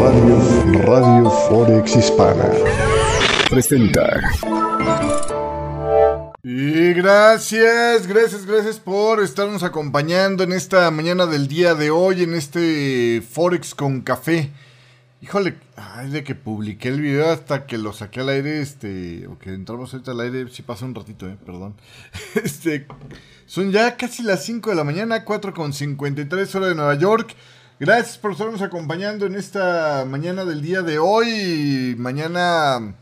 Radio, Radio Forex Hispana presenta. Y gracias, gracias, gracias por estarnos acompañando en esta mañana del día de hoy, en este Forex con café. Híjole, ay, de que publiqué el video hasta que lo saqué al aire, este, o que entramos ahorita al aire, sí pasó un ratito, eh, perdón. Este, son ya casi las 5 de la mañana, 4 con 53 hora de Nueva York. Gracias por estarnos acompañando en esta mañana del día de hoy. Mañana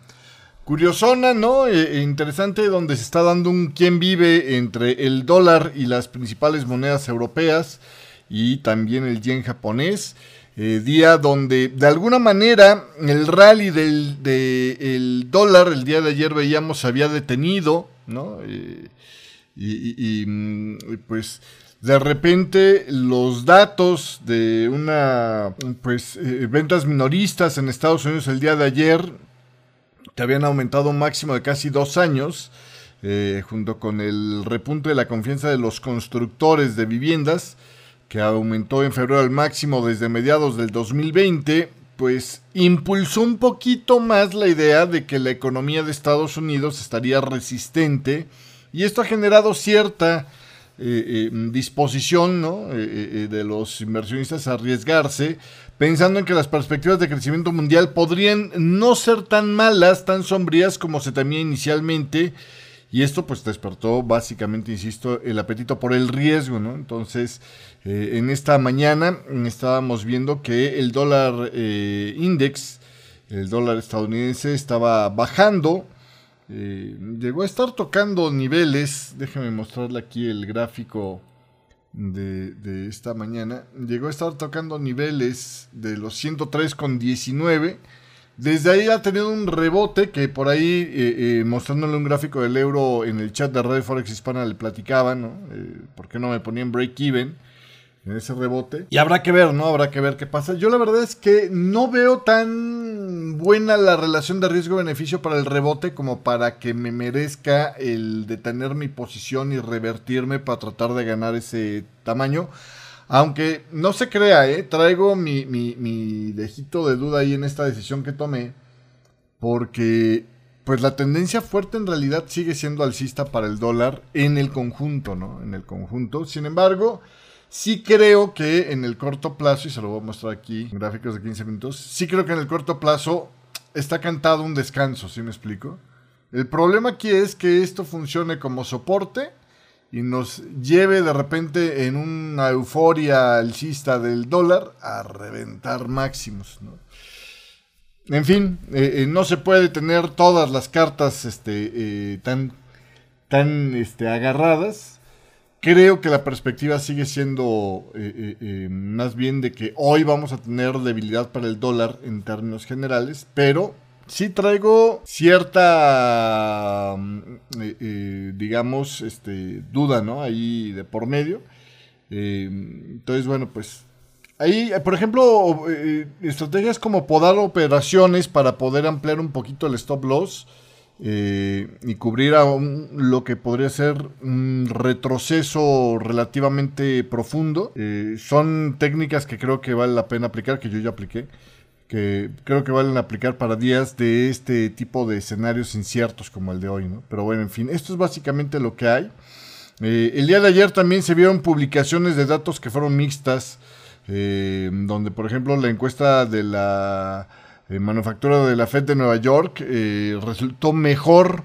curiosona, ¿no? E, e interesante donde se está dando un quién vive entre el dólar y las principales monedas europeas y también el yen japonés. Eh, día donde de alguna manera el rally del dólar el día de ayer veíamos se había detenido, ¿no? Eh, y, mm, pues de repente los datos de una pues eh, ventas minoristas en Estados Unidos el día de ayer que habían aumentado un máximo de casi dos años junto con el repunte de la confianza de los constructores de viviendas que aumentó en febrero al máximo desde mediados del 2020, pues impulsó un poquito más la idea de que la economía de Estados Unidos estaría resistente y esto ha generado cierta eh, eh, disposición eh, de los inversionistas a arriesgarse, pensando en que las perspectivas de crecimiento mundial podrían no ser tan malas, tan sombrías como se temía inicialmente. Y esto pues despertó básicamente, insisto, el apetito por el riesgo, ¿no? Entonces, en esta mañana estábamos viendo que el dólar index, el dólar estadounidense, estaba bajando. Eh, llegó a estar tocando niveles. Déjenme mostrarle aquí el gráfico de, esta mañana. Llegó a estar tocando niveles de los 103,19. Desde ahí ha tenido un rebote que por ahí, mostrándole un gráfico del euro en el chat de Red Forex Hispana, le platicaban, ¿no? ¿Por qué no me ponían break-even? En ese rebote. Y habrá que ver, ¿no? Habrá que ver qué pasa. Yo la verdad es que no veo tan buena la relación de riesgo-beneficio para el rebote como para que me merezca el detener mi posición y revertirme para tratar de ganar ese tamaño. Aunque no se crea, ¿eh? Traigo mi, mi, mi dejito de duda ahí en esta decisión que tomé. Porque pues la tendencia fuerte en realidad sigue siendo alcista para el dólar en el conjunto, ¿no? En el conjunto. Sin embargo, Sí creo que en el corto plazo, y se lo voy a mostrar aquí, en gráficos de 15 minutos, sí creo que en el corto plazo está cantado un descanso, ¿sí me explico? El problema aquí es que esto funcione como soporte y nos lleve de repente en una euforia alcista del dólar a reventar máximos. En fin, eh, eh, no se puede tener todas las cartas este, eh, tan, tan este, agarradas. Creo que la perspectiva sigue siendo eh, eh, eh, más bien de que hoy vamos a tener debilidad para el dólar en términos generales, pero sí traigo cierta, mm, digamos, este, duda, ¿no? Ahí de por medio. entonces, bueno, pues Ahí, por ejemplo, estrategias como podar operaciones para poder ampliar un poquito el stop loss. Eh, y cubrir a lo que podría ser un retroceso relativamente profundo. Eh, son técnicas que creo que vale la pena aplicar, que yo ya apliqué, que creo que valen aplicar para días de este tipo de escenarios inciertos como el de hoy. ¿no? Pero bueno, en fin, esto es básicamente lo que hay. Eh, el día de ayer también se vieron publicaciones de datos que fueron mixtas, donde por ejemplo la encuesta de la eh, manufactura de la FED de Nueva York eh, resultó mejor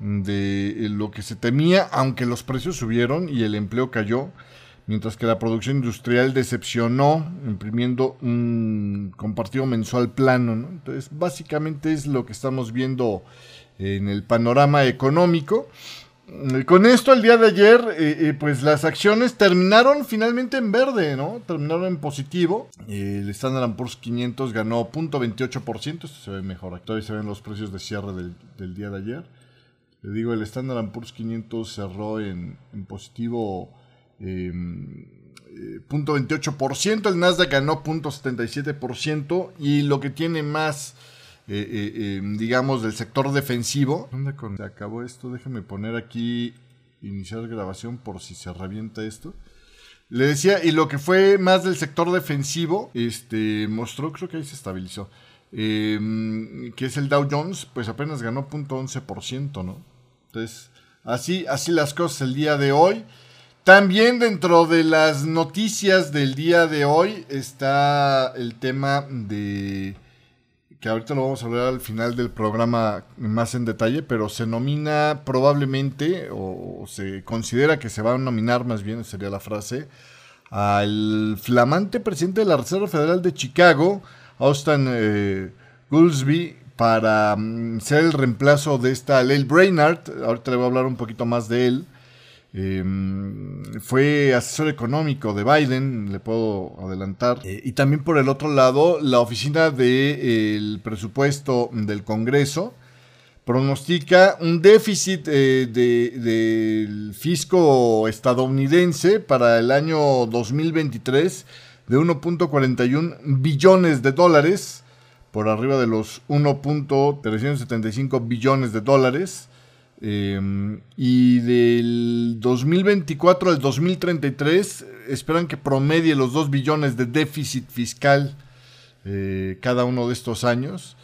de lo que se temía, aunque los precios subieron y el empleo cayó, mientras que la producción industrial decepcionó, imprimiendo un compartido mensual plano. Entonces, básicamente es lo que estamos viendo en el panorama económico. Eh, con esto, el día de ayer, eh, eh, pues las acciones terminaron finalmente en verde, ¿no? Terminaron en positivo. el Standard Poor's 500 ganó 0.28%. Esto se ve mejor. Aquí se ven los precios de cierre del, día de ayer. Le digo, el Standard Poor's 500 cerró en, positivo 0.28%. Em, el Nasdaq ganó 0.77%. Y lo que tiene más eh, eh, em, digamos, del sector defensivo. ¿Dónde se acabó esto? Déjame poner aquí iniciar grabación por si se revienta esto. Le decía, y lo que fue más del sector defensivo, este, mostró, creo que ahí se estabilizó, em, que es el Dow Jones, pues apenas ganó 0.11%, ¿no? Entonces, así, así las cosas el día de hoy. También dentro de las noticias del día de hoy está el tema de ahorita lo vamos a hablar al final del programa más en detalle, pero se nomina probablemente, o se considera que se va a nominar más bien, sería la frase, al flamante presidente de la Reserva Federal de Chicago, Austin eh, para mm, ser el reemplazo de esta Lyle Brainard. Ahorita le voy a hablar un poquito más de él. Em, fue asesor económico de Biden, le puedo adelantar. Eh, y también por el otro lado, la oficina del presupuesto del Congreso pronostica un déficit eh, del fisco estadounidense para el año 2023 de 1.41 billones de dólares, por arriba de los 1.375 billones de dólares. Em, y del 2024 al 2033 esperan que promedie los 2 billones de déficit fiscal eh, cada uno de estos años.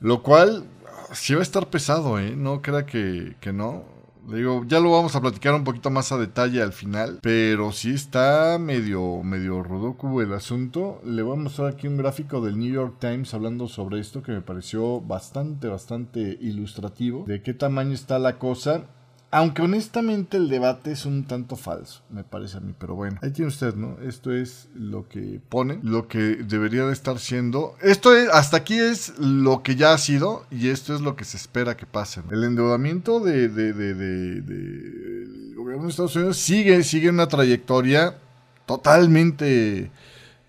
Lo cual sí va a estar pesado, ¿eh? No crea que, que no. Digo, ya lo vamos a platicar un poquito más a detalle al final, pero sí está medio, medio rodoku el asunto. Le voy a mostrar aquí un gráfico del New York Times hablando sobre esto que me pareció bastante, bastante ilustrativo de qué tamaño está la cosa. Aunque honestamente el debate es un tanto falso, me parece a mí, pero bueno, ahí tiene usted, ¿no? Esto es lo que ponen, lo que debería de estar siendo. Esto es, hasta aquí es lo que ya ha sido y esto es lo que se espera que pase. El endeudamiento de, de, de, del gobierno de Estados Unidos sigue, sigue una trayectoria totalmente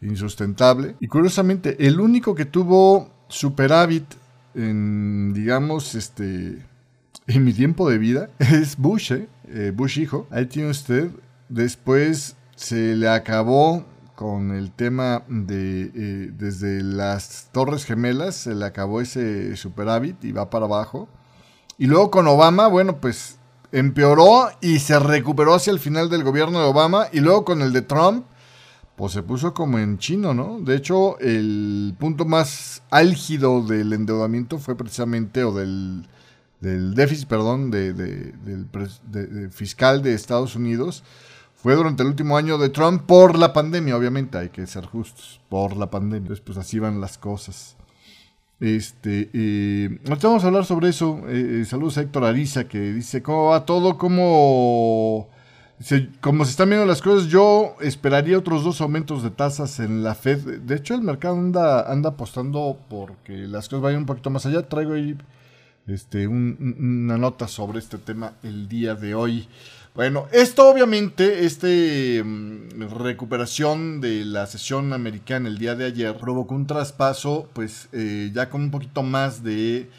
insustentable. Y curiosamente, el único que tuvo superávit en, digamos, este en mi tiempo de vida es Bush, ¿eh? ¿eh? Bush hijo. Ahí tiene usted. Después se le acabó con el tema de eh, desde las Torres Gemelas, se le acabó ese superávit y va para abajo. Y luego con Obama, bueno, pues empeoró y se recuperó hacia el final del gobierno de Obama. Y luego con el de Trump, pues se puso como en chino, ¿no? De hecho, el punto más álgido del endeudamiento fue precisamente, o del del déficit, perdón, de, del fiscal de Estados Unidos fue durante el último año de Trump por la pandemia, obviamente, hay que ser justos, por la pandemia. Entonces, pues así van las cosas. Este, eh, vamos a hablar sobre eso. Eh, eh, saludos a Héctor Ariza que dice, ¿cómo va todo? ¿Cómo se, como se están viendo las cosas, yo esperaría otros dos aumentos de tasas en la Fed. De hecho, el mercado anda, anda apostando porque las cosas vayan un poquito más allá. Traigo ahí este, una nota sobre este tema el día de hoy. Bueno, esto obviamente, esta mm, recuperación de la sesión americana el día de ayer provocó un traspaso, pues eh, ya con un poquito más de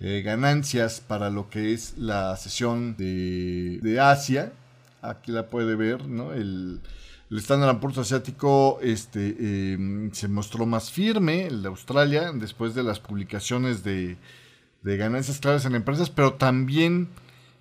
eh, ganancias para lo que es la sesión de, Asia. Aquí la puede ver, ¿no? El, el Standard Poor's asiático este, em, se mostró más firme, el de Australia, después de las publicaciones de de ganancias claras en empresas, pero también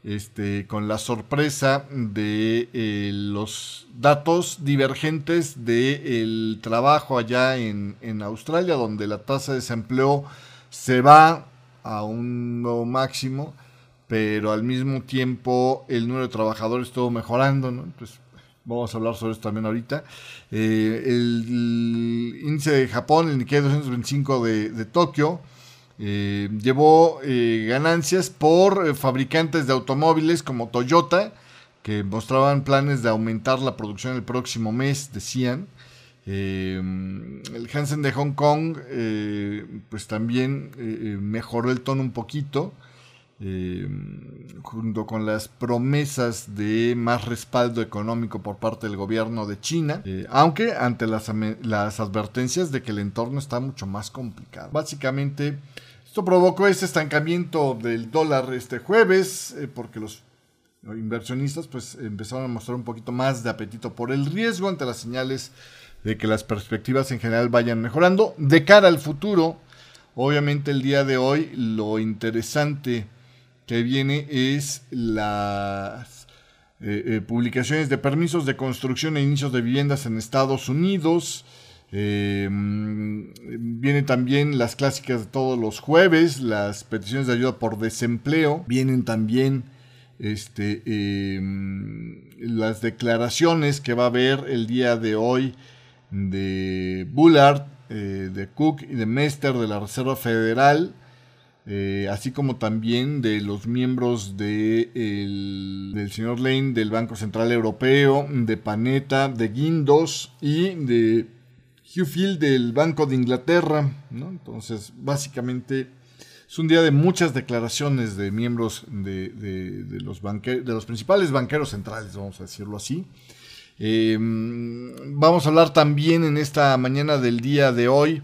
este, con la sorpresa de eh, los datos divergentes del trabajo allá en, Australia, donde la tasa de desempleo se va a un nuevo máximo, pero al mismo tiempo el número de trabajadores estuvo mejorando. Entonces, vamos a hablar sobre eso también ahorita. Eh, el, índice de Japón, el Nikkei 225 de, de Tokio, eh, llevó eh, ganancias por eh, fabricantes de automóviles como Toyota, que mostraban planes de aumentar la producción el próximo mes, decían. el Hansen de Hong Kong, pues también mejoró el tono un poquito. junto con las promesas de más respaldo económico por parte del gobierno de China, aunque ante las, las advertencias de que el entorno está mucho más complicado. Básicamente, provocó ese estancamiento del dólar este jueves, eh, porque los inversionistas pues empezaron a mostrar un poquito más de apetito por el riesgo ante las señales de que las perspectivas en general vayan mejorando. De cara al futuro, obviamente el día de hoy lo interesante que viene es las publicaciones de permisos de construcción e inicios de viviendas en Estados Unidos. Vienen también las clásicas de todos los jueves, las peticiones de ayuda por desempleo. Vienen también este, las declaraciones que va a haber el día de hoy de Bullard, eh, de Cook y de Mester de la Reserva Federal, eh, así como también de los miembros de del señor Lane del Banco Central Europeo, de Panetta, de Guindos y de Hugh Field del Banco de Inglaterra. Entonces, básicamente es un día de muchas declaraciones de miembros de, de los, de los principales banqueros centrales, vamos a decirlo así. Em, vamos a hablar también en esta mañana del día de hoy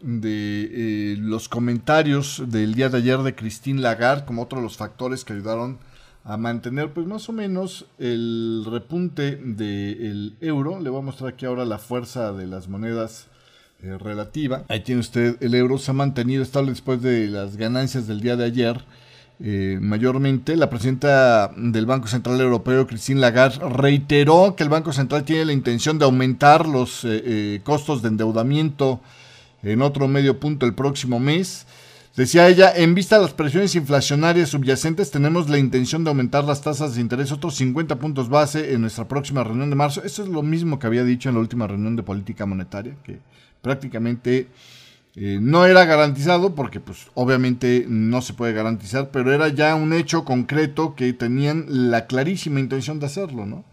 de eh, los comentarios del día de ayer de Christine Lagarde como otro de los factores que ayudaron a mantener pues más o menos el repunte del euro. Le voy a mostrar aquí ahora la fuerza de las monedas eh, relativa. Ahí tiene usted el euro, se ha mantenido estable después de las ganancias del día de ayer eh, mayormente. La presidenta del Banco Central Europeo, Christine Lagarde, reiteró que el Banco Central tiene la intención de aumentar los eh, eh, costos de endeudamiento en otro medio punto el próximo mes. Decía ella, en vista de las presiones inflacionarias subyacentes, tenemos la intención de aumentar las tasas de interés otros 50 puntos base en nuestra próxima reunión de marzo. Eso es lo mismo que había dicho en la última reunión de política monetaria, que prácticamente eh, no era garantizado porque pues obviamente no se puede garantizar, pero era ya un hecho concreto que tenían la clarísima intención de hacerlo, ¿no?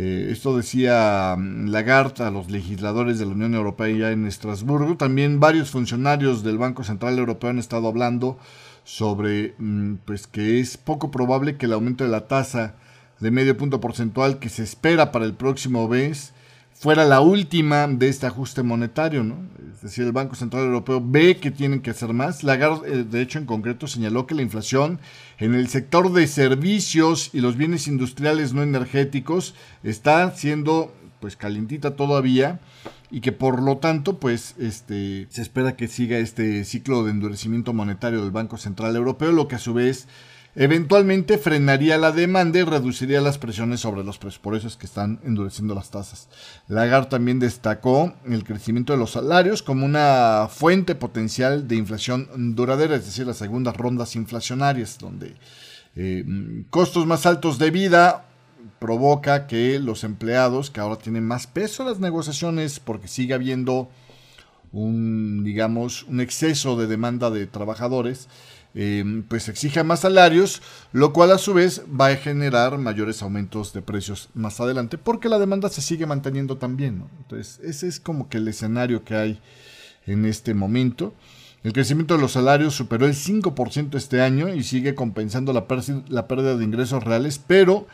Eh, esto decía mm, Lagarde a los legisladores de la Unión Europea ya en Estrasburgo. También varios funcionarios del Banco Central Europeo han estado hablando sobre mm, pues que es poco probable que el aumento de la tasa de medio punto porcentual que se espera para el próximo mes fuera la última de este ajuste monetario, ¿no? Es decir, el Banco Central Europeo ve que tienen que hacer más. Lagarde, eh, de hecho, en concreto señaló que la inflación en el sector de servicios y los bienes industriales no energéticos está siendo pues calientita todavía y que por lo tanto pues este se espera que siga este ciclo de endurecimiento monetario del Banco Central Europeo, lo que a su vez eventualmente frenaría la demanda y reduciría las presiones sobre los precios. Por eso es que están endureciendo las tasas. Lagarde también destacó el crecimiento de los salarios como una fuente potencial de inflación duradera, es decir, las segundas rondas inflacionarias, donde eh, costos más altos de vida provoca que los empleados, que ahora tienen más peso en las negociaciones porque sigue habiendo un, digamos, un exceso de demanda de trabajadores, eh, pues exija más salarios, lo cual a su vez va a generar mayores aumentos de precios más adelante, porque la demanda se sigue manteniendo también. Entonces, ese es como que el escenario que hay en este momento. El crecimiento de los salarios superó el 5% este año y sigue compensando la, la pérdida de ingresos reales, pero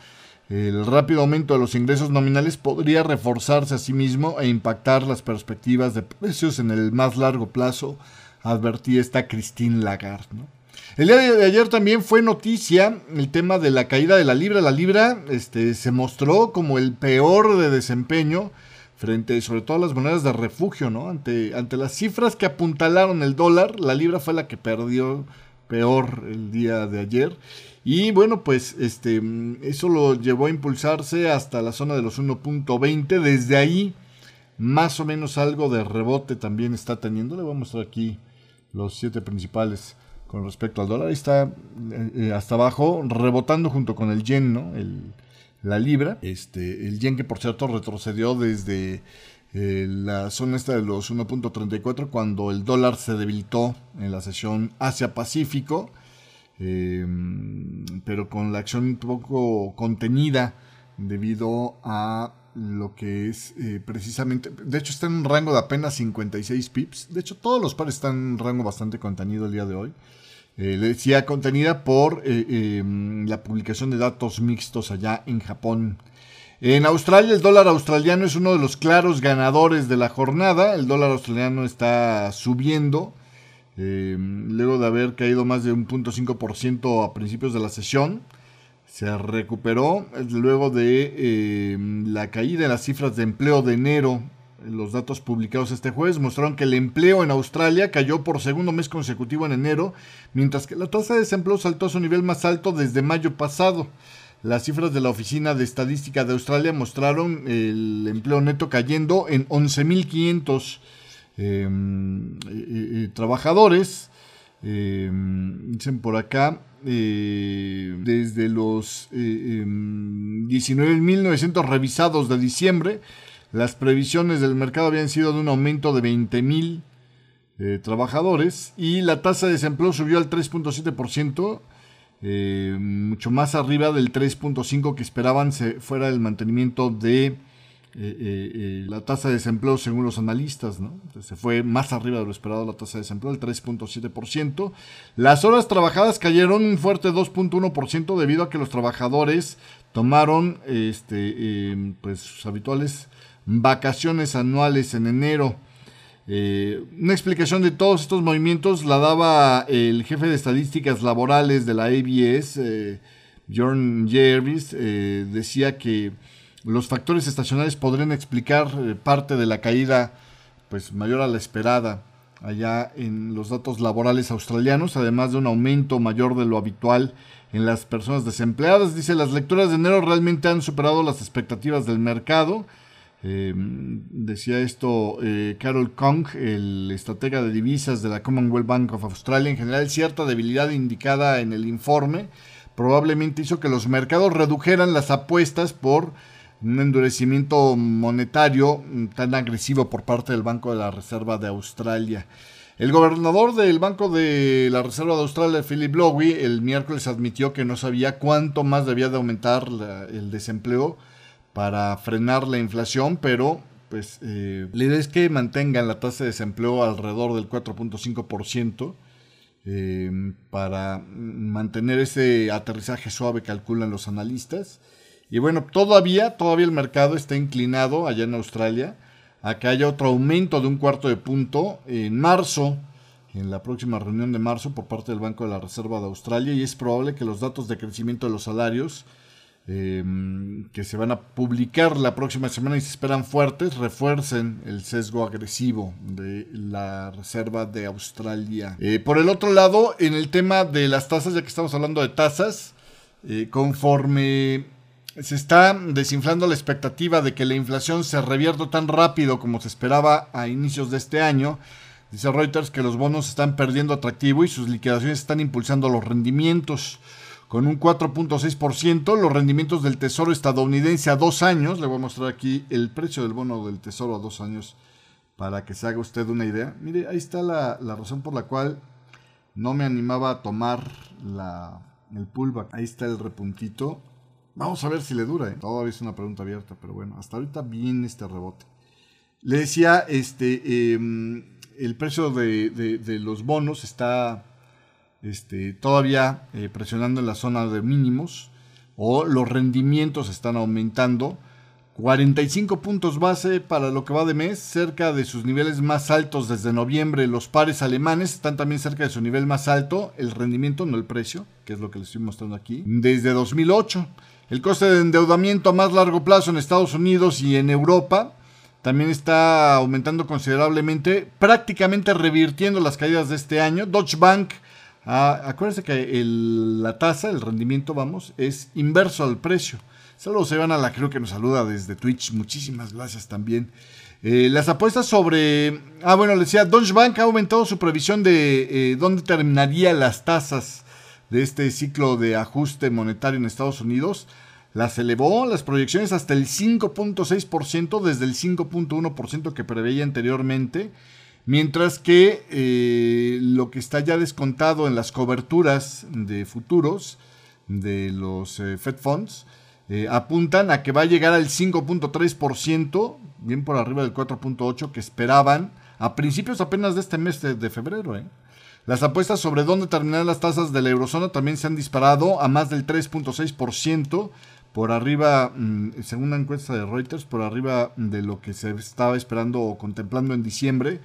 el rápido aumento de los ingresos nominales podría reforzarse a sí mismo e impactar las perspectivas de precios en el más largo plazo, advertía esta Christine Lagarde. ¿no? El día de ayer también fue noticia el tema de la caída de la libra. La libra este, se mostró como el peor de desempeño frente sobre todo a las monedas de refugio, ¿no? Ante, ante las cifras que apuntalaron el dólar, la libra fue la que perdió peor el día de ayer. Y bueno, pues este, eso lo llevó a impulsarse hasta la zona de los 1.20. Desde ahí, más o menos algo de rebote también está teniendo. Le voy a mostrar aquí los siete principales con respecto al dólar. está eh, eh, hasta abajo, rebotando junto con el yen, ¿no? la libra. Este, el yen que por cierto retrocedió desde eh, la zona esta de los 1.34 cuando el dólar se debilitó en la sesión Asia-Pacífico. Pero con la acción un poco contenida debido a lo que es precisamente, de hecho está en un rango de apenas 56 pips, de hecho todos los pares están en un rango bastante contenido el día de hoy, eh, le decía contenida por eh, em, la publicación de datos mixtos allá en Japón. En Australia el dólar australiano es uno de los claros ganadores de la jornada. El dólar australiano está subiendo em, luego de haber caído más de un 0.5% a principios de la sesión. Se recuperó luego de em, la caída en las cifras de empleo de enero los datos publicados este jueves mostraron que el empleo en Australia cayó por segundo mes consecutivo en enero, mientras que la tasa de desempleo saltó a su nivel más alto desde mayo pasado. las cifras de la Oficina de Estadística de Australia mostraron el empleo neto cayendo en 11.500 em, eh, eh, trabajadores. Em, dicen por acá, eh, desde los 19.900 em, revisados de diciembre, las previsiones del mercado habían sido de un aumento de 20.000 trabajadores y la tasa de desempleo subió al 3.7%. Eh, mucho más arriba del 3.5 que esperaban se fuera el mantenimiento de eh, eh, la tasa de desempleo según los analistas. ¿no? se fue más arriba de lo esperado la tasa de desempleo, el 3.7%. Las horas trabajadas cayeron un fuerte 2.1% debido a que los trabajadores tomaron este, pues, sus habituales vacaciones anuales en enero. Eh, una explicación de todos estos movimientos la daba el jefe de estadísticas laborales de la ABS, eh, John Jervis. Eh, decía que los factores estacionales podrían explicar parte de la caída pues, mayor a la esperada allá en los datos laborales australianos, además de un aumento mayor de lo habitual en las personas desempleadas. Dice, las lecturas de enero realmente han superado las expectativas del mercado. Em, decía esto eh, Carol Kong, el estratega de divisas de la Commonwealth Bank of Australia. En general, cierta debilidad indicada en el informe probablemente hizo que los mercados redujeran las apuestas por un endurecimiento monetario tan agresivo por parte del Banco de la Reserva de Australia. El gobernador del Banco de la Reserva de Australia, Philip Lowy, el miércoles admitió que no sabía cuánto más debía de aumentar el desempleo para frenar la inflación, pero pues eh, la idea es que mantengan la tasa de desempleo alrededor del 4.5% eh, para mantener ese aterrizaje suave, calculan los analistas. Y bueno, todavía, todavía el mercado está inclinado allá en Australia a que haya otro aumento de un cuarto de punto en marzo, en la próxima reunión de marzo por parte del Banco de la Reserva de Australia y es probable que los datos de crecimiento de los salarios Em, que se van a publicar la próxima semana y se esperan fuertes, refuercen el sesgo agresivo de la Reserva de Australia. Eh, por el otro lado, en el tema de las tasas, ya que estamos hablando de tasas, eh, conforme se está desinflando la expectativa de que la inflación se revierta tan rápido como se esperaba a inicios de este año, dice Reuters que los bonos están perdiendo atractivo y sus liquidaciones están impulsando los rendimientos con un 4.6%. Los rendimientos del Tesoro estadounidense a dos años, le voy a mostrar aquí el precio del bono del Tesoro a dos años para que se haga usted una idea. Mire, ahí está la, razón por la cual no me animaba a tomar la, el pullback. Ahí está el repuntito. Vamos a ver si le dura. ¿eh? Todavía es una pregunta abierta, pero bueno, hasta ahorita viene este rebote. Le decía, este, em, el precio de, de los bonos está este, todavía eh, presionando en la zona de mínimos o los rendimientos están aumentando. 45 puntos base para lo que va de mes, cerca de sus niveles más altos desde noviembre. Los pares alemanes están también cerca de su nivel más alto, el rendimiento, no el precio, que es lo que les estoy mostrando aquí, desde 2008. El coste de endeudamiento a más largo plazo en Estados Unidos y en Europa también está aumentando considerablemente, prácticamente revirtiendo las caídas de este año. Deutsche Bank Ah, acuérdense que la tasa, el rendimiento, vamos, es inverso al precio. Saludos, a la creo que nos saluda desde Twitch. Muchísimas gracias también. Eh, las apuestas sobre. Ah, bueno, le decía, Deutsche Bank ha aumentado su previsión de eh, dónde terminaría las tasas de este ciclo de ajuste monetario en Estados Unidos. Las elevó las proyecciones hasta el 5.6% desde el 5.1% que preveía anteriormente. Mientras que eh, lo que está ya descontado en las coberturas de futuros de los eh, Fed Funds eh, apuntan a que va a llegar al 5.3%, bien por arriba del 4.8% que esperaban a principios apenas de este mes de, febrero. Las apuestas sobre dónde terminar las tasas de la eurozona también se han disparado a más del 3.6%, por arriba, mm, según una encuesta de Reuters, por arriba de lo que se estaba esperando o contemplando en diciembre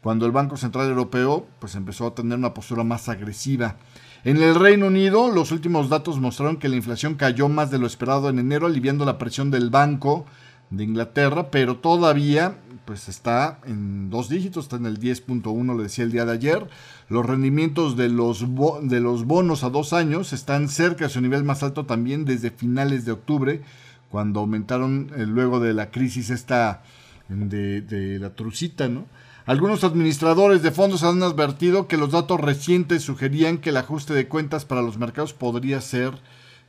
cuando el Banco Central Europeo pues, empezó a tener una postura más agresiva. En el Reino Unido, los últimos datos mostraron que la inflación cayó más de lo esperado en enero, aliviando la presión del Banco de Inglaterra, pero todavía pues está en dos dígitos, está en el 10.1, le decía el día de ayer. Los rendimientos de los, de los bonos a dos años están cerca de su nivel más alto también desde finales de octubre, cuando aumentaron eh, luego de la crisis esta de, de la trucita, ¿no? Algunos administradores de fondos han advertido que los datos recientes sugerían que el ajuste de cuentas para los mercados podría ser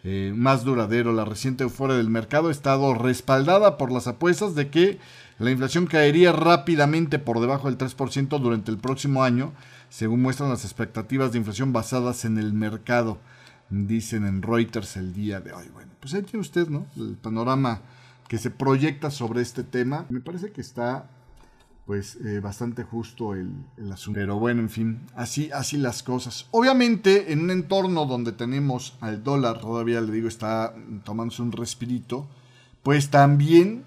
eh, más duradero. La reciente euforia del mercado ha estado respaldada por las apuestas de que la inflación caería rápidamente por debajo del 3% durante el próximo año, según muestran las expectativas de inflación basadas en el mercado, dicen en Reuters el día de hoy. Bueno, pues ahí tiene usted, ¿no? El panorama que se proyecta sobre este tema. Me parece que está pues eh, bastante justo el, asunto. Pero bueno, en fin, así, así las cosas. Obviamente, en un entorno donde tenemos al dólar, todavía le digo, está tomándose un respirito, pues también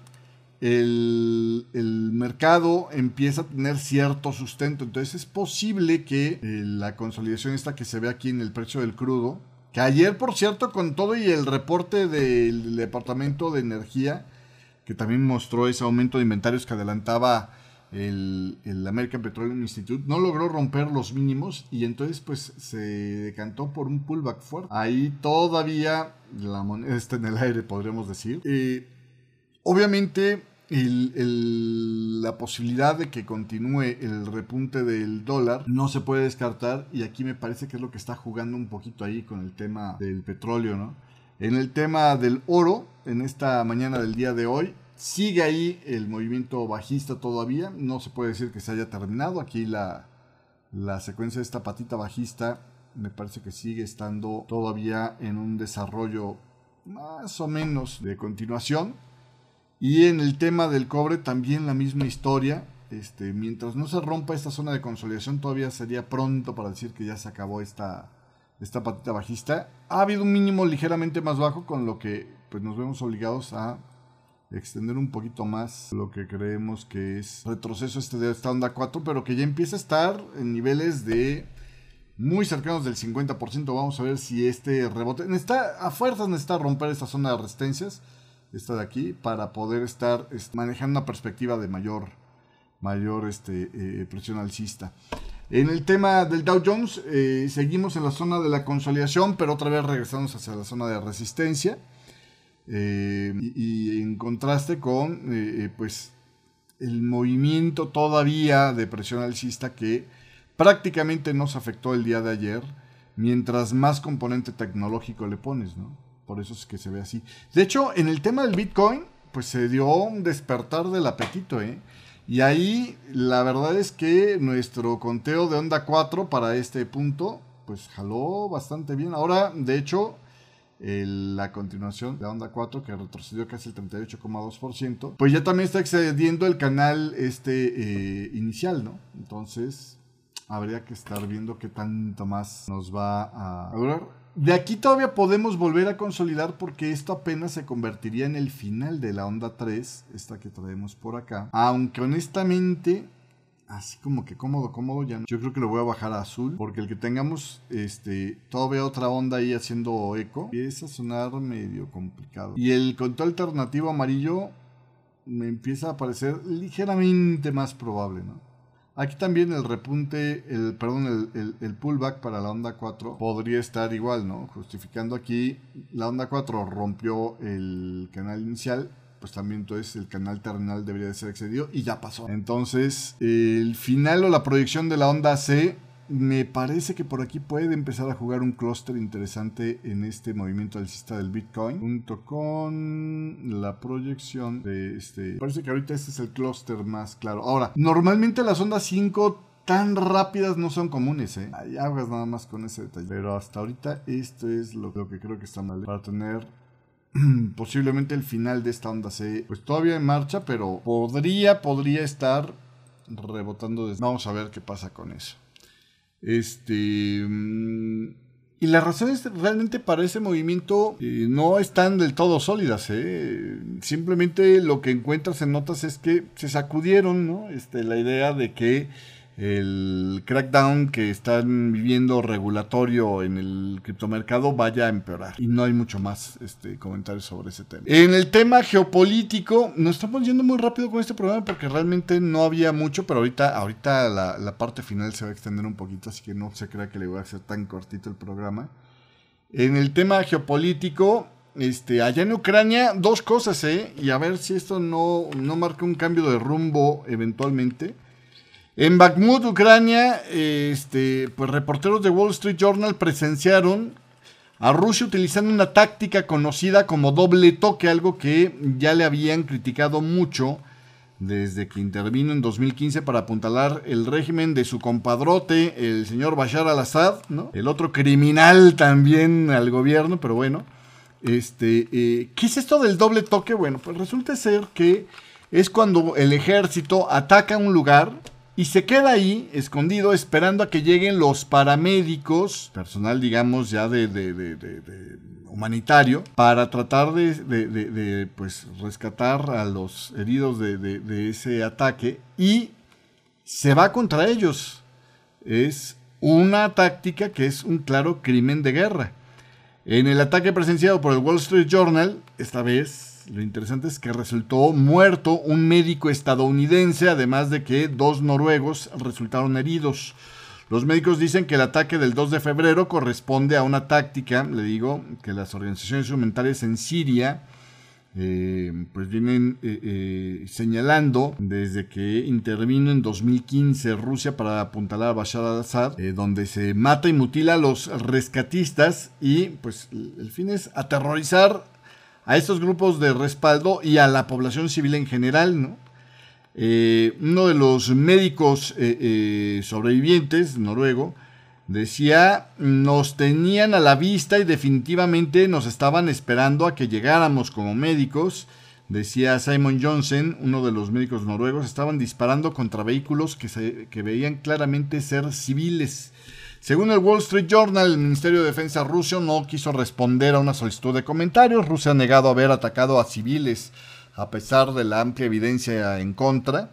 el, mercado empieza a tener cierto sustento. Entonces es posible que eh, la consolidación esta que se ve aquí en el precio del crudo, que ayer, por cierto, con todo y el reporte del Departamento de Energía, que también mostró ese aumento de inventarios que adelantaba el, American Petroleum Institute no logró romper los mínimos y entonces pues se decantó por un pullback fuerte. Ahí todavía la moneda está en el aire, podríamos decir. Eh, obviamente la posibilidad de que continúe el repunte del dólar no se puede descartar y aquí me parece que es lo que está jugando un poquito ahí con el tema del petróleo, ¿no? En el tema del oro, en esta mañana del día de hoy, Sigue ahí el movimiento bajista todavía. No se puede decir que se haya terminado. Aquí la, la secuencia de esta patita bajista me parece que sigue estando todavía en un desarrollo más o menos de continuación. Y en el tema del cobre también la misma historia. Este, mientras no se rompa esta zona de consolidación, todavía sería pronto para decir que ya se acabó esta, esta patita bajista. Ha habido un mínimo ligeramente más bajo, con lo que pues, nos vemos obligados a extender un poquito más lo que creemos que es retroceso este de esta onda 4, pero que ya empieza a estar en niveles de muy cercanos del 50%. Vamos a ver si este rebote necesita, a fuerzas necesita romper esta zona de resistencias, esta de aquí, para poder estar manejando una perspectiva de mayor, mayor este, eh, presión alcista. En el tema del Dow Jones, eh, seguimos en la zona de la consolidación, pero otra vez regresamos hacia la zona de resistencia. Eh, y, en contraste con pues el movimiento todavía de presión alcista que prácticamente nos afectó el día de ayer, mientras más componente tecnológico le pones, ¿no? Por eso es que se ve así. De hecho, en el tema del Bitcoin, pues se dio un despertar del apetito, ¿eh? Y ahí la verdad es que nuestro conteo de onda 4 para este punto, pues jaló bastante bien. Ahora, de hecho, la continuación de onda 4 que retrocedió casi el 38,2%, pues ya también está excediendo el canal este eh, inicial, ¿no? Entonces habría que estar viendo qué tanto más nos va a durar. De aquí todavía podemos volver a consolidar porque esto apenas se convertiría en el final de la onda 3, esta que traemos por acá. Aunque honestamente así como que cómodo, cómodo, ya no. Yo creo que lo voy a bajar a azul, porque el que tengamos este todavía otra onda ahí haciendo eco, empieza a sonar medio complicado. Y el control alternativo amarillo me empieza a parecer ligeramente más probable, ¿no? Aquí también el repunte, el, perdón, el, el, pullback para la onda 4 podría estar igual, ¿no? Justificando aquí, la onda 4 rompió el canal inicial pues también entonces el canal terminal debería de ser excedido y ya pasó. Entonces, el final o la proyección de la onda C me parece que por aquí puede empezar a jugar un clúster interesante en este movimiento alcista del Bitcoin, junto con la proyección de este. Parece que ahorita este es el clúster más claro. Ahora, normalmente las ondas 5 tan rápidas no son comunes, ¿eh? Hay aguas nada más con ese detalle. Pero hasta ahorita esto es lo, que creo que está mal. Para tener posiblemente el final de esta onda C, pues todavía en marcha, pero podría, podría estar rebotando. Desde... Vamos a ver qué pasa con eso. Este. Mm, y las razones realmente para ese movimiento eh, no están del todo sólidas. ¿eh? Simplemente lo que encuentras en notas es que se sacudieron, ¿no? Este, la idea de que el crackdown que están viviendo regulatorio en el criptomercado vaya a empeorar. Y no hay mucho más este, comentarios sobre ese tema. En el tema geopolítico, nos estamos yendo muy rápido con este programa porque realmente no había mucho, pero ahorita, ahorita la, la parte final se va a extender un poquito, así que no se crea que le voy a hacer tan cortito el programa. En el tema geopolítico, este, allá en Ucrania, dos cosas, ¿eh? Y a ver si esto no, no marca un cambio de rumbo eventualmente. En Bakhmut, Ucrania, este, pues reporteros de Wall Street Journal presenciaron a Rusia utilizando una táctica conocida como doble toque, algo que ya le habían criticado mucho desde que intervino en 2015 para apuntalar el régimen de su compadrote, el señor Bashar al-Assad, ¿no? El otro criminal también al gobierno, pero bueno. Este, eh, ¿Qué es esto del doble toque? Bueno, pues resulta ser que es cuando el ejército ataca un lugar y se queda ahí escondido esperando a que lleguen los paramédicos, personal digamos ya de, humanitario, para tratar de, pues, rescatar a los heridos de ese ataque y se va contra ellos. Es una táctica que es un claro crimen de guerra. En el ataque presenciado por el Wall Street Journal, esta vez lo interesante es que resultó muerto un médico estadounidense, además de que dos noruegos resultaron heridos. Los médicos dicen que el ataque del 2 de febrero corresponde a una táctica, le digo, que las organizaciones humanitarias en Siria eh, pues vienen eh, eh, señalando desde que intervino en 2015 Rusia para apuntalar a Bashar al-Assad, donde se mata y mutila a los rescatistas y pues el fin es aterrorizar a estos grupos de respaldo y a la población civil en general, ¿no? uno de los médicos sobrevivientes, noruego, Decía, nos tenían a la vista y definitivamente nos estaban esperando a que llegáramos como médicos. Decía Simon Johnson, uno de los médicos noruegos, estaban disparando contra vehículos que, se, que veían claramente ser civiles. Según el Wall Street Journal, el Ministerio de Defensa ruso no quiso responder a una solicitud de comentarios. Rusia ha negado haber atacado a civiles a pesar de la amplia evidencia en contra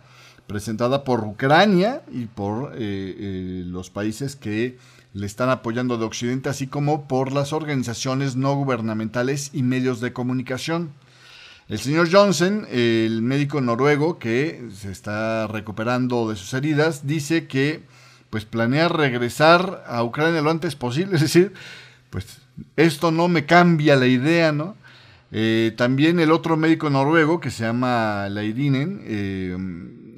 presentada por Ucrania y por eh, eh, los países que le están apoyando de Occidente, así como por las organizaciones no gubernamentales y medios de comunicación. El señor Johnson, el médico noruego que se está recuperando de sus heridas, dice que pues planea regresar a Ucrania lo antes posible, es decir, pues esto no me cambia la idea, ¿no? Eh, también el otro médico noruego que se llama Leirinen, eh,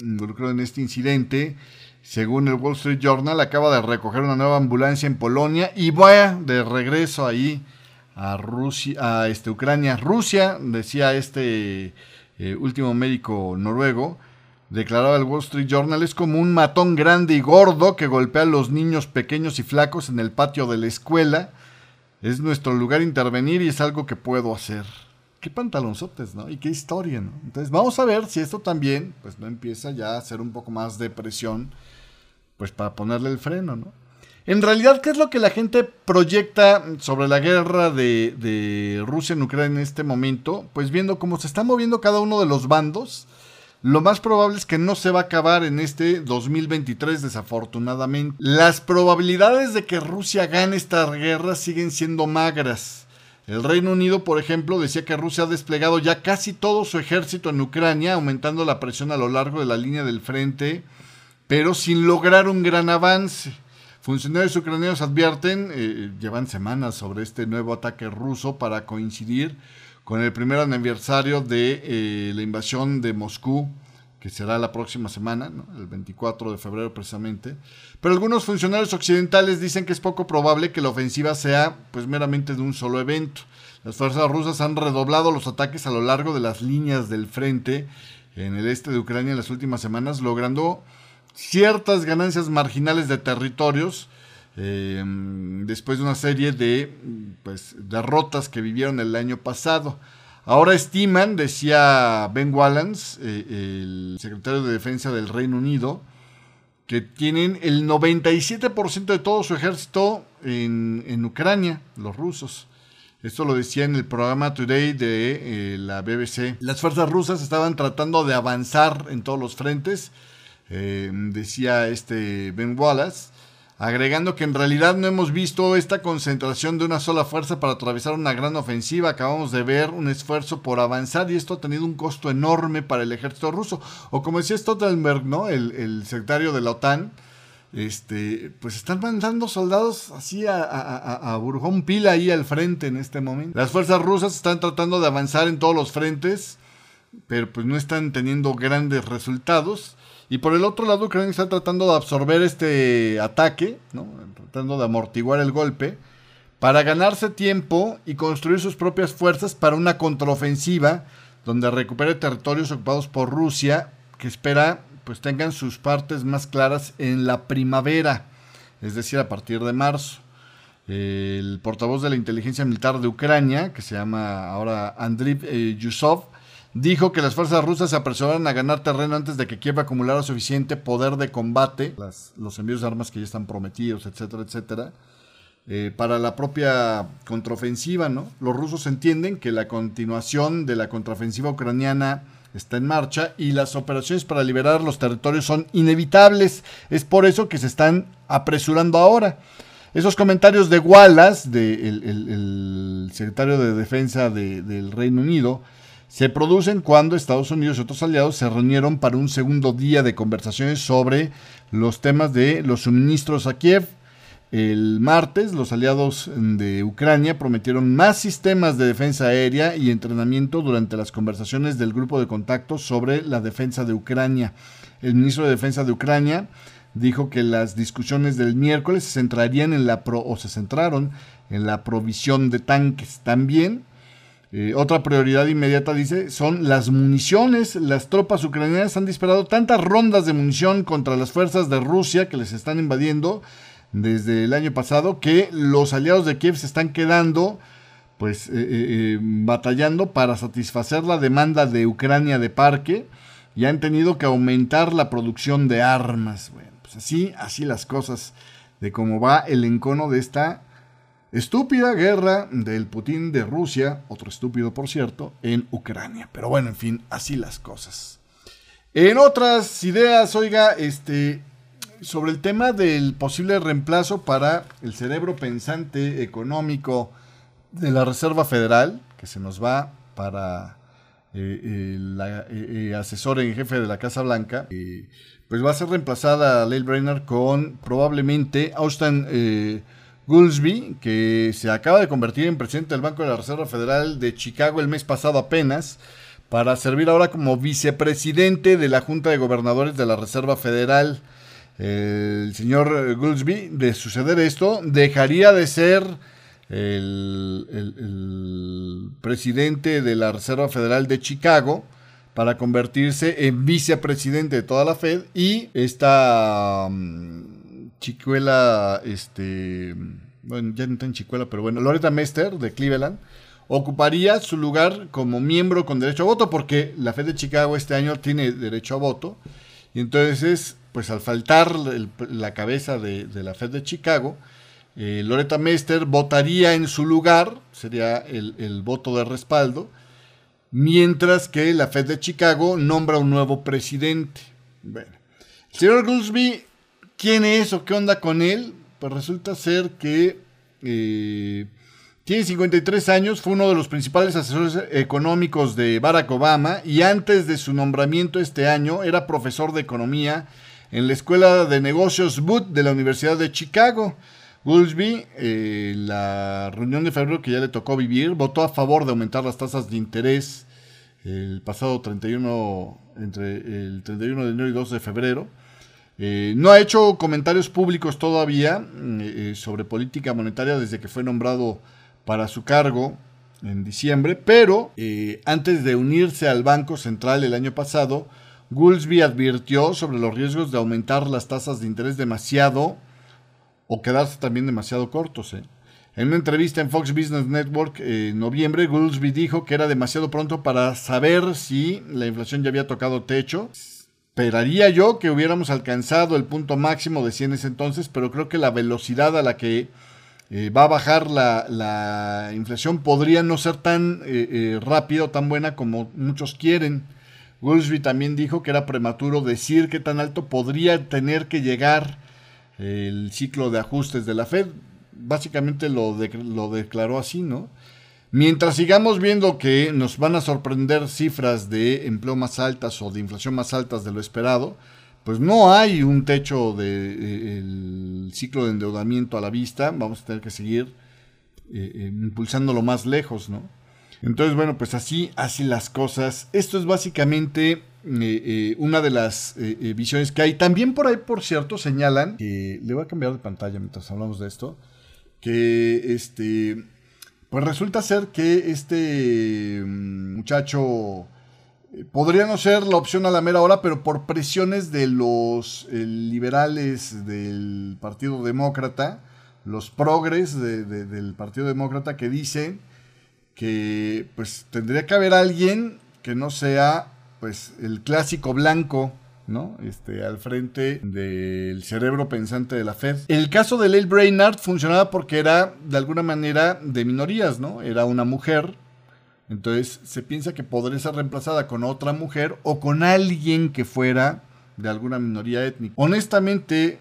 involucrado en este incidente, según el Wall Street Journal, acaba de recoger una nueva ambulancia en Polonia y va de regreso ahí a Rusia, a este, Ucrania. Rusia, decía este eh, último médico noruego, declaraba el Wall Street Journal, es como un matón grande y gordo que golpea a los niños pequeños y flacos en el patio de la escuela. Es nuestro lugar intervenir y es algo que puedo hacer qué pantalonzotes, ¿no? Y qué historia, ¿no? Entonces vamos a ver si esto también, pues no empieza ya a hacer un poco más de presión, pues para ponerle el freno, ¿no? En realidad, ¿qué es lo que la gente proyecta sobre la guerra de, de Rusia en Ucrania en este momento? Pues viendo cómo se está moviendo cada uno de los bandos, lo más probable es que no se va a acabar en este 2023, desafortunadamente. Las probabilidades de que Rusia gane esta guerra siguen siendo magras. El Reino Unido, por ejemplo, decía que Rusia ha desplegado ya casi todo su ejército en Ucrania, aumentando la presión a lo largo de la línea del frente, pero sin lograr un gran avance. Funcionarios ucranianos advierten, eh, llevan semanas sobre este nuevo ataque ruso para coincidir con el primer aniversario de eh, la invasión de Moscú que será la próxima semana, el 24 de febrero precisamente. Pero algunos funcionarios occidentales dicen que es poco probable que la ofensiva sea pues meramente de un solo evento. Las fuerzas rusas han redoblado los ataques a lo largo de las líneas del frente en el este de Ucrania en las últimas semanas, logrando ciertas ganancias marginales de territorios eh, después de una serie de pues, derrotas que vivieron el año pasado. Ahora estiman, decía Ben Wallace, eh, el secretario de Defensa del Reino Unido, que tienen el 97% de todo su ejército en, Ucrania, los rusos. Esto lo decía en el programa Today de eh, la BBC. Las fuerzas rusas estaban tratando de avanzar en todos los frentes. decía este Ben Wallace, agregando que en realidad no hemos visto esta concentración de una sola fuerza para atravesar una gran ofensiva. Acabamos de ver un esfuerzo por avanzar y esto ha tenido un costo enorme para el ejército ruso. O como decía Stoltenberg, ¿no? el, secretario de la OTAN, este, pues están mandando soldados así a, a, a, Burjón Pila ahí al frente en este momento. Las fuerzas rusas están tratando de avanzar en todos los frentes, pero pues no están teniendo grandes resultados. Y por el otro lado, Ucrania está tratando de absorber este ataque, tratando de amortiguar el golpe, para ganarse tiempo y construir sus propias fuerzas para una contraofensiva donde recupere territorios ocupados por Rusia, que espera pues tengan sus partes más claras en la primavera, es decir, a partir de marzo. El portavoz de la inteligencia militar de Ucrania, que se llama ahora Andriy eh, Yusov, dijo que las fuerzas rusas se apresuraron a ganar terreno antes de que Kiev acumulara suficiente poder de combate, los envíos de armas que ya están prometidos, etcétera, etcétera, eh, para la propia contraofensiva, ¿no? Los rusos entienden que la continuación de la contraofensiva ucraniana está en marcha y las operaciones para liberar los territorios son inevitables. Es por eso que se están apresurando ahora. Esos comentarios de Wallace, de el, secretario de Defensa del Reino Unido, se producen cuando Estados Unidos y otros aliados se reunieron para un segundo día de conversaciones sobre los temas de los suministros a Kiev. El martes, los aliados de Ucrania prometieron más sistemas de defensa aérea y entrenamiento durante las conversaciones del grupo de contacto sobre la defensa de Ucrania. El ministro de Defensa de Ucrania dijo que las discusiones del miércoles se centrarían en la pro, o se centraron en la provisión de tanques. También eh, otra prioridad inmediata, dice, son las municiones. Las tropas ucranianas han disparado tantas rondas de munición contra las fuerzas de Rusia que les están invadiendo desde el año pasado que los aliados de Kiev se están quedando pues eh, eh, batallando para satisfacer la demanda de Ucrania de parque y han tenido que aumentar la producción de armas. Bueno, pues así, así las cosas de cómo va el encono de esta Estúpida guerra del Putin de Rusia, otro estúpido por cierto, en Ucrania. Pero bueno, en fin, así las cosas. En otras ideas, oiga, este, sobre el tema del posible reemplazo para el cerebro pensante económico de la Reserva Federal, que se nos va para eh, eh, eh, asesor en jefe de la Casa Blanca, pues va a ser reemplazada Leil Brenner con probablemente Austin Goolsby, que se acaba de convertir en presidente del Banco de la Reserva Federal de Chicago el mes pasado apenas, para servir ahora como vicepresidente de la Junta de Gobernadores de la Reserva Federal. El señor Goolsby, de suceder esto, dejaría de ser el, presidente de la Reserva Federal de Chicago para convertirse en vicepresidente de toda la Fed y esta... Mm, Chicuela, este, bueno, ya no está en Chicuela, pero bueno, Loretta Mester de Cleveland ocuparía su lugar como miembro con derecho a voto, porque la Fed de Chicago este año tiene derecho a voto, y entonces, pues al faltar la cabeza de, la Fed de Chicago, eh, Loretta Mester votaría en su lugar, sería el, voto de respaldo, mientras que la Fed de Chicago nombra un nuevo presidente. Bueno, el señor Goolsby quién es o qué onda con él, pues resulta ser que eh, tiene 53 años, fue uno de los principales asesores económicos de Barack Obama y antes de su nombramiento este año era profesor de economía en la Escuela de Negocios Booth de la Universidad de Chicago. Woolsby, eh, la reunión de febrero que ya le tocó vivir, votó a favor de aumentar las tasas de interés el pasado 31, entre el 31 de enero y 2 de febrero. Eh, no ha hecho comentarios públicos todavía mm, eh, sobre política monetaria desde que fue nombrado para su cargo en diciembre, pero eh, antes de unirse al Banco Central el año pasado, Goolsby advirtió sobre los riesgos de aumentar las tasas de interés demasiado o quedarse también demasiado cortos. En una entrevista en Fox Business Network en noviembre, Goolsby dijo que era demasiado pronto para saber si la inflación ya había tocado techo Esperaría yo que hubiéramos alcanzado el punto máximo de 100 ese entonces, pero creo que la velocidad a la que eh, va a bajar la, inflación podría no ser tan eh, eh, rápida o tan buena como muchos quieren. Goolsby también dijo que era prematuro decir qué tan alto podría tener que llegar el ciclo de ajustes de la Fed. Básicamente lo, lo declaró así, ¿no? Mientras sigamos viendo que nos van a sorprender cifras de empleo más altas o de inflación más altas de lo esperado, pues no hay un techo del de, ciclo de endeudamiento a la vista. Vamos a tener que seguir eh, eh, impulsándolo más lejos, ¿no? Entonces, bueno, pues así, así las cosas. Esto es básicamente eh, una de las visiones que hay. También por ahí, por cierto, señalan que le voy a cambiar de pantalla mientras hablamos de esto. Que este, pues resulta ser que este mm, muchacho podría no ser la opción a la mera hora, pero por presiones de los liberales del Partido Demócrata, los progres del Partido Demócrata que dicen que pues tendría que haber alguien que no sea pues el clásico blanco, ¿no? Este, al frente del cerebro pensante de la Fed. El caso de Leil Brainard funcionaba porque era de alguna manera de minorías, ¿no? Era una mujer. Entonces se piensa que podría ser reemplazada con otra mujer o con alguien que fuera de alguna minoría étnica. Honestamente,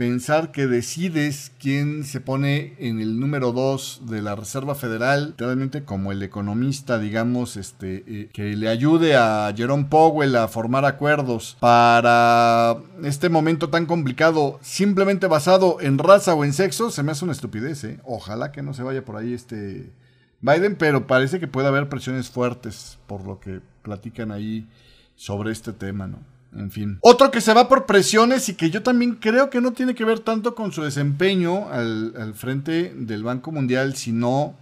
pensar que decides quién se pone en el número 2 de la Reserva Federal, realmente como el economista, digamos, este, eh, que le ayude a Jerome Powell a formar acuerdos para este momento tan complicado, simplemente basado en raza o en sexo, se me hace una estupidez, ¿eh? Ojalá que no se vaya por ahí este Biden, pero parece que puede haber presiones fuertes por lo que platican ahí sobre este tema, ¿no? En fin. Otro que se va por presiones y que yo también creo que no tiene que ver tanto con su desempeño al, frente del Banco Mundial, sino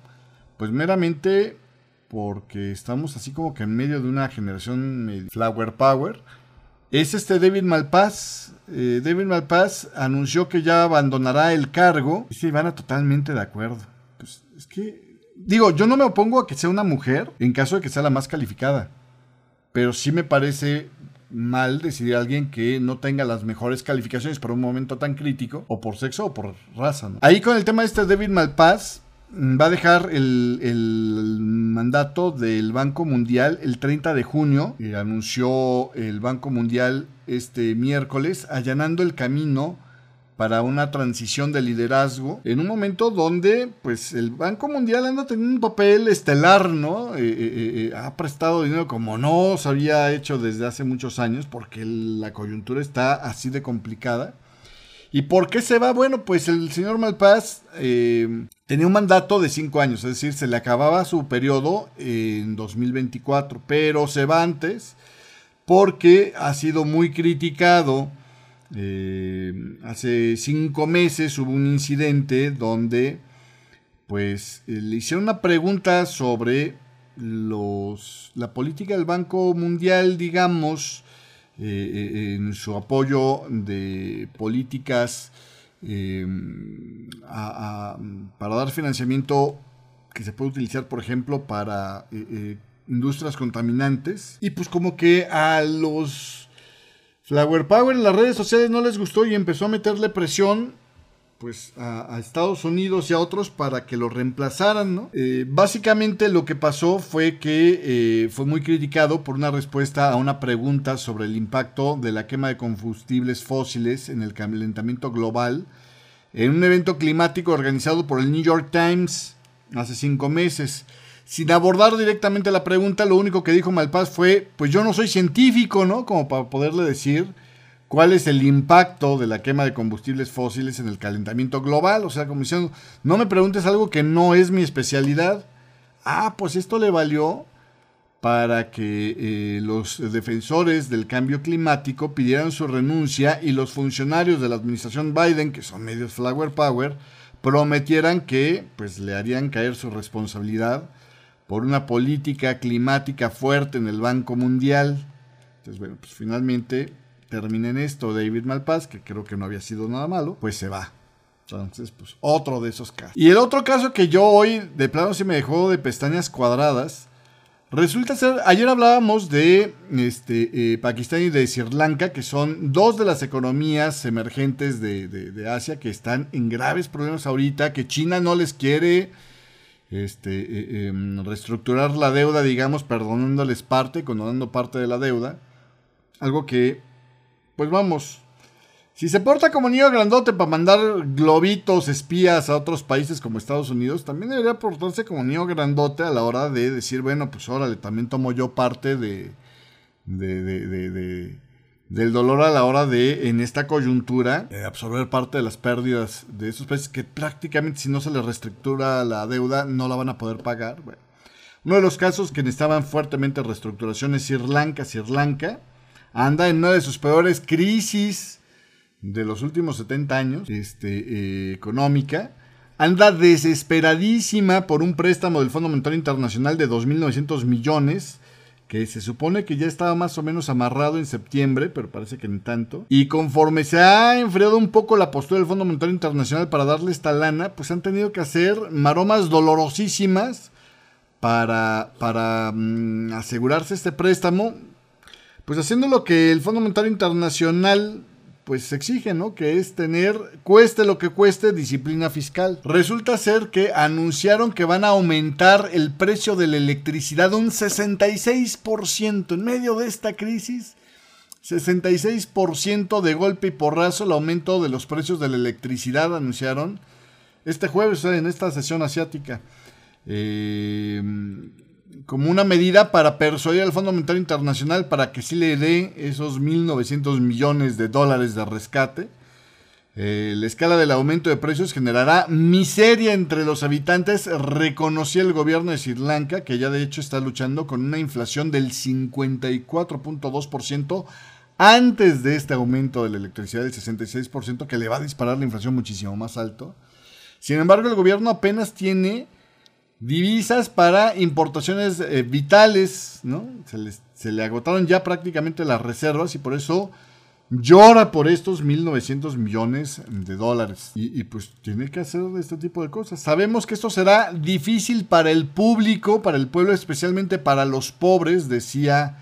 pues meramente porque estamos así como que en medio de una generación flower power. Es este David Malpass. Eh, David Malpass anunció que ya abandonará el cargo. Y se van totalmente de acuerdo. Pues es que, digo, yo no me opongo a que sea una mujer en caso de que sea la más calificada. Pero sí me parece mal decidir a alguien que no tenga las mejores calificaciones para un momento tan crítico, o por sexo o por raza. Ahí con el tema de este David Malpass, mm, va a dejar el, el, mandato del Banco Mundial el 30 de junio. y anunció el Banco Mundial este miércoles, allanando el camino para una transición de liderazgo en un momento donde pues el Banco Mundial anda teniendo un papel estelar, ¿no? Eh, eh, eh, ha prestado dinero como no se había hecho desde hace muchos años porque la coyuntura está así de complicada. ¿Y por qué se va? Bueno, pues el señor Malpaz tenía un mandato de cinco años, es decir, se le acababa su periodo en 2024, pero se va antes porque ha sido muy criticado eh, hace cinco meses hubo un incidente donde pues eh, le hicieron una pregunta sobre los, la política del Banco Mundial, digamos, eh, en su apoyo de políticas para dar financiamiento que se puede utilizar, por ejemplo, para industrias contaminantes. Y pues como que a los Flower Power en las redes sociales no les gustó y empezó a meterle presión pues a, Estados Unidos y a otros para que lo reemplazaran, ¿no? Eh, básicamente lo que pasó fue que eh, fue muy criticado por una respuesta a una pregunta sobre el impacto de la quema de combustibles fósiles en el calentamiento global en un evento climático organizado por el New York Times hace cinco meses. Sin abordar directamente la pregunta, lo único que dijo Malpaz fue, pues yo no soy científico, ¿no? Como para poderle decir cuál es el impacto de la quema de combustibles fósiles en el calentamiento global. O sea, como diciendo, no me preguntes algo que no es mi especialidad. Ah, pues esto le valió para que eh, los defensores del cambio climático pidieran su renuncia y los funcionarios de la administración Biden, que son medios flower power, prometieran que pues le harían caer su responsabilidad por una política climática fuerte en el Banco Mundial. Entonces, bueno, pues finalmente termina en esto David Malpass, que creo que no había sido nada malo, pues se va. Entonces, pues otro de esos casos. Y el otro caso que yo hoy de plano se me dejó de pestañas cuadradas, resulta ser, ayer hablábamos de este, eh, Pakistán y de Sri Lanka, que son dos de las economías emergentes de, de Asia que están en graves problemas ahorita, que China no les quiere este, eh, em, reestructurar la deuda, digamos, perdonándoles parte, condonando parte de la deuda. Algo que, pues vamos, si se porta como niño grandote para mandar globitos, espías a otros países como Estados Unidos, también debería portarse como niño grandote a la hora de decir, bueno, pues órale, también tomo yo parte de, de, del dolor a la hora de, en esta coyuntura, eh, absorber parte de las pérdidas de esos países que prácticamente si no se les reestructura la deuda no la van a poder pagar. uno de los casos que necesitaban fuertemente reestructuración es Sri Lanka. Sri Lanka anda en una de sus peores crisis de los últimos 70 años este, eh, económica. Anda desesperadísima por un préstamo del Fondo Monetario Internacional de 2.900 millones que se supone que ya estaba más o menos amarrado en septiembre, pero parece que ni tanto. Y conforme se ha enfriado un poco la postura del Fondo Monetario Internacional para darle esta lana, pues han tenido que hacer maromas dolorosísimas para, para mm, asegurarse este préstamo, pues haciendo lo que el Fondo Monetario Internacional pues exige, ¿no? Que es tener, cueste lo que cueste, disciplina fiscal. Resulta ser que anunciaron que van a aumentar el precio de la electricidad un 66% en medio de esta crisis. 66% de golpe y porrazo el aumento de los precios de la electricidad anunciaron este jueves en esta sesión asiática. Eh, como una medida para persuadir al Fondo Monetario Internacional para que sí le dé esos 1.900 millones de dólares de rescate. Eh, la escala del aumento de precios generará miseria entre los habitantes, reconocía el gobierno de Sri Lanka, que ya de hecho está luchando con una inflación del 54.2% antes de este aumento de la electricidad del 66%, que le va a disparar la inflación muchísimo más alto. Sin embargo, el gobierno apenas tiene divisas para importaciones eh, vitales, ¿no? Se, le agotaron ya prácticamente las reservas y por eso llora por estos 1.900 millones de dólares. Y, pues tiene que hacer este tipo de cosas. Sabemos que esto será difícil para el público, para el pueblo, especialmente para los pobres, decía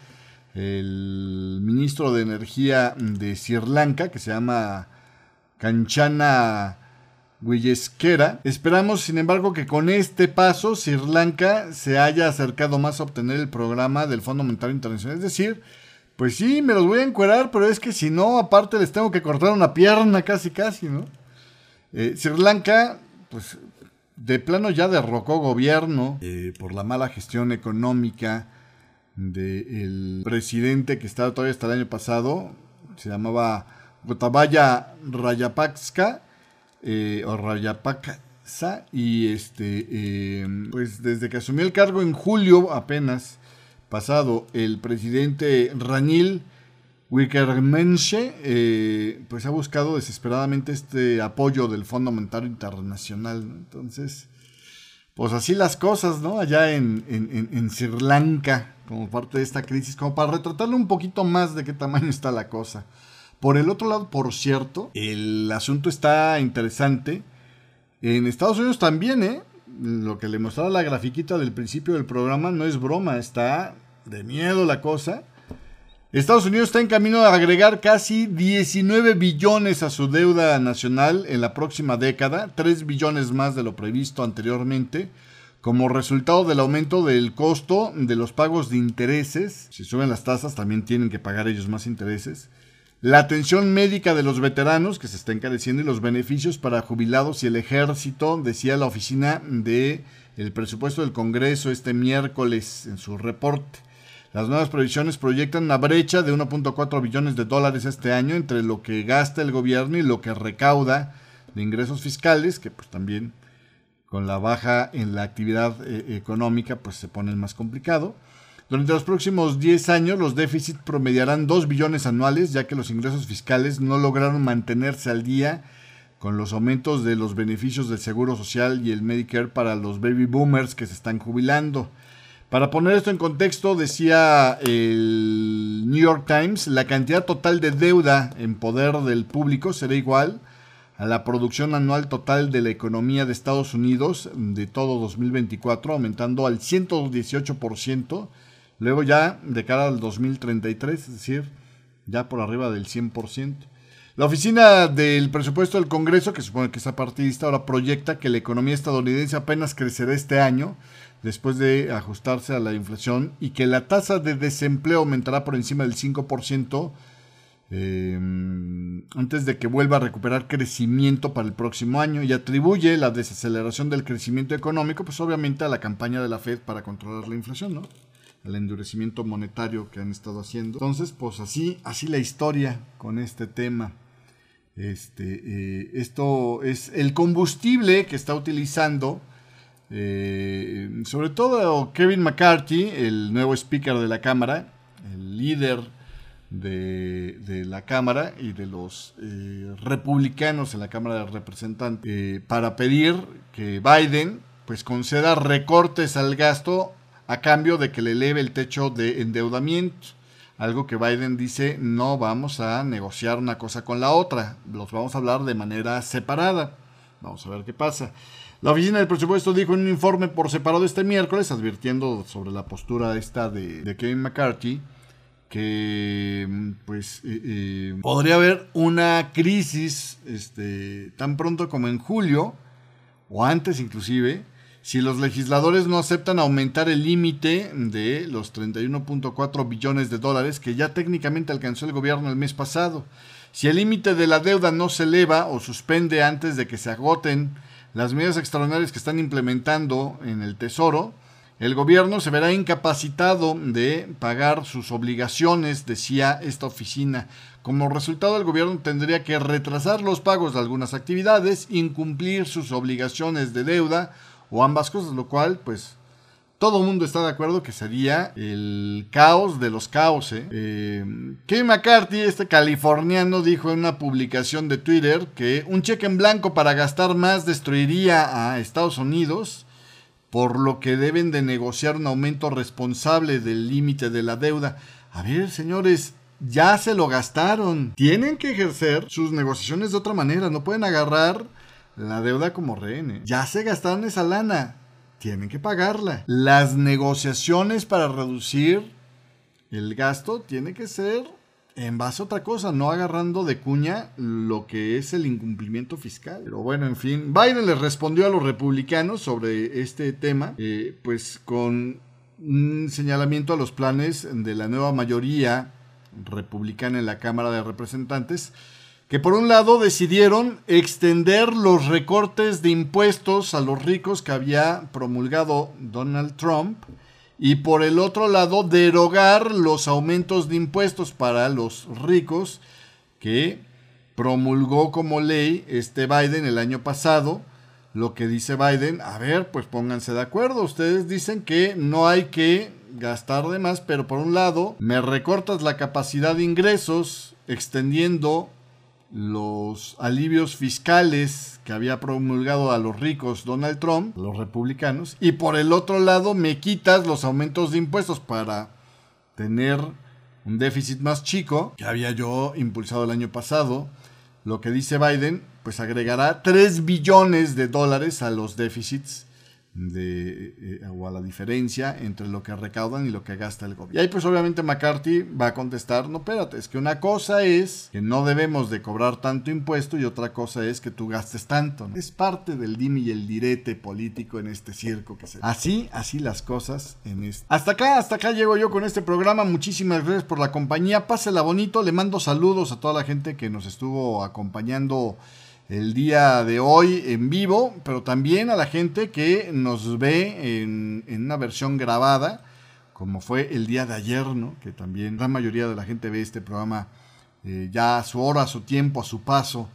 el ministro de Energía de Sri Lanka, que se llama Kanchana Guillesquera. Esperamos, sin embargo, que con este paso Sri Lanka se haya acercado más a obtener el programa del Fondo Monetario Internacional. Es decir, pues sí, me los voy a encuerar, pero es que si no, aparte les tengo que cortar una pierna casi, casi, ¿no? Eh, Sri Lanka, pues de plano ya derrocó gobierno eh, por la mala gestión económica del presidente que estaba todavía hasta el año pasado, se llamaba Gotabaya Rayapaksa eh, y este eh, pues desde que asumió el cargo en julio apenas pasado el presidente Ranil Wickremesinghe eh, pues ha buscado desesperadamente este apoyo del Fondo Monetario Internacional entonces pues así las cosas no allá en, en, en Sri Lanka como parte de esta crisis como para retratarle un poquito más de qué tamaño está la cosa por el otro lado, por cierto, el asunto está interesante. En Estados Unidos también, ¿eh? Lo que le mostraba la grafiquita del principio del programa no es broma, está de miedo la cosa. Estados Unidos está en camino a agregar casi 19 billones a su deuda nacional en la próxima década, 3 billones más de lo previsto anteriormente, como resultado del aumento del costo de los pagos de intereses. Si suben las tasas, también tienen que pagar ellos más intereses la atención médica de los veteranos, que se está encareciendo, y los beneficios para jubilados y el ejército, decía la oficina de el presupuesto del Congreso este miércoles en su reporte. Las nuevas previsiones proyectan una brecha de 1.4 billones de dólares este año entre lo que gasta el gobierno y lo que recauda de ingresos fiscales, que pues también con la baja en la actividad eh, económica pues se pone más complicado. Durante los próximos 10 años, los déficits promediarán 2 billones anuales, ya que los ingresos fiscales no lograron mantenerse al día con los aumentos de los beneficios del Seguro Social y el Medicare para los baby boomers que se están jubilando. Para poner esto en contexto, decía el New York Times, la cantidad total de deuda en poder del público será igual a la producción anual total de la economía de Estados Unidos de todo 2024, aumentando al 118% Luego ya de cara al 2033, es decir, ya por arriba del 100%. La oficina del presupuesto del Congreso, que supone que es partidista, ahora proyecta que la economía estadounidense apenas crecerá este año, después de ajustarse a la inflación, y que la tasa de desempleo aumentará por encima del 5%, eh, antes de que vuelva a recuperar crecimiento para el próximo año y atribuye la desaceleración del crecimiento económico, pues obviamente a la campaña de la Fed para controlar la inflación, ¿no? Al endurecimiento monetario que han estado haciendo. Entonces, pues así, así la historia con este tema. Este, eh, esto es el combustible que está utilizando, eh, sobre todo Kevin McCarthy, el nuevo speaker de la Cámara, el líder de, la Cámara y de los eh, republicanos en la Cámara de Representantes para pedir que Biden pues conceda recortes al gasto a cambio de que le eleve el techo de endeudamiento. Algo que Biden dice, no vamos a negociar una cosa con la otra, los vamos a hablar de manera separada. Vamos a ver qué pasa. La oficina del presupuesto dijo en un informe por separado este miércoles, advirtiendo sobre la postura esta de, de Kevin McCarthy, que pues eh, eh, podría haber una crisis este, tan pronto como en julio, o antes inclusive, si los legisladores no aceptan aumentar el límite de los 31.4 billones de dólares que ya técnicamente alcanzó el gobierno el mes pasado. Si el límite de la deuda no se eleva o suspende antes de que se agoten las medidas extraordinarias que están implementando en el Tesoro, el gobierno se verá incapacitado de pagar sus obligaciones, decía esta oficina. Como resultado, el gobierno tendría que retrasar los pagos de algunas actividades, incumplir sus obligaciones de deuda o ambas cosas, lo cual, pues, todo el mundo está de acuerdo que sería el caos de los caos. ¿eh? eh Kevin McCarthy, este californiano, dijo en una publicación de Twitter que un cheque en blanco para gastar más destruiría a Estados Unidos por lo que deben de negociar un aumento responsable del límite de la deuda. A ver, señores, ya se lo gastaron. Tienen que ejercer sus negociaciones de otra manera. No pueden agarrar la deuda como rehén. ¿eh? Ya se gastaron esa lana. Tienen que pagarla. Las negociaciones para reducir el gasto tienen que ser en base a otra cosa, no agarrando de cuña lo que es el incumplimiento fiscal. Pero bueno, en fin, Biden le respondió a los republicanos sobre este tema, eh, pues con un señalamiento a los planes de la nueva mayoría republicana en la Cámara de Representantes, que por un lado decidieron extender los recortes de impuestos a los ricos que había promulgado Donald Trump, y por el otro lado derogar los aumentos de impuestos para los ricos que promulgó como ley este Biden el año pasado. Lo que dice Biden, a ver, pues pónganse de acuerdo. Ustedes dicen que no hay que gastar de más, pero por un lado me recortas la capacidad de ingresos extendiendo los alivios fiscales que había promulgado a los ricos Donald Trump, los republicanos, y por el otro lado me quitas los aumentos de impuestos para tener un déficit más chico que había yo impulsado el año pasado. Lo que dice Biden, pues agregará 3 billones de dólares a los déficits de, eh, o a la diferencia entre lo que recaudan y lo que gasta el gobierno. Y ahí pues obviamente McCarthy va a contestar, no, espérate, es que una cosa es que no debemos de cobrar tanto impuesto y otra cosa es que tú gastes tanto. Es parte del dime y el direte político en este circo que se... Así, así las cosas en este... Hasta acá, hasta acá llego yo con este programa. Muchísimas gracias por la compañía. Pásela bonito. Le mando saludos a toda la gente que nos estuvo acompañando el día de hoy en vivo, pero también a la gente que nos ve en, una versión grabada, como fue el día de ayer, ¿no? que también la mayoría de la gente ve este programa eh, ya a su hora, a su tiempo, a su paso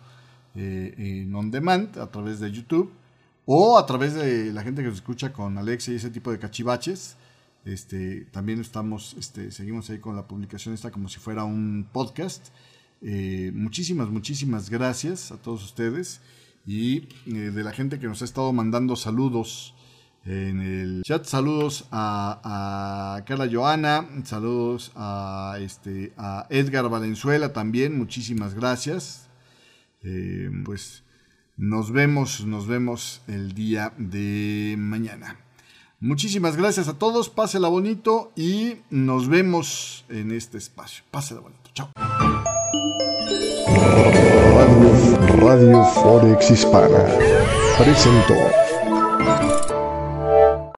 eh, en on demand a través de YouTube o a través de la gente que nos escucha con Alexa y ese tipo de cachivaches. Este, también estamos, este, seguimos ahí con la publicación esta como si fuera un podcast. Eh, muchísimas, muchísimas gracias a todos ustedes y eh, de la gente que nos ha estado mandando saludos en el chat. Saludos a, Carla Joana, saludos a, este, a Edgar Valenzuela también, muchísimas gracias. Eh, pues nos vemos, nos vemos el día de mañana. Muchísimas gracias a todos, pásela bonito y nos vemos en este espacio. Pásela bonito, chao. Radio, Forex Hispana presentó.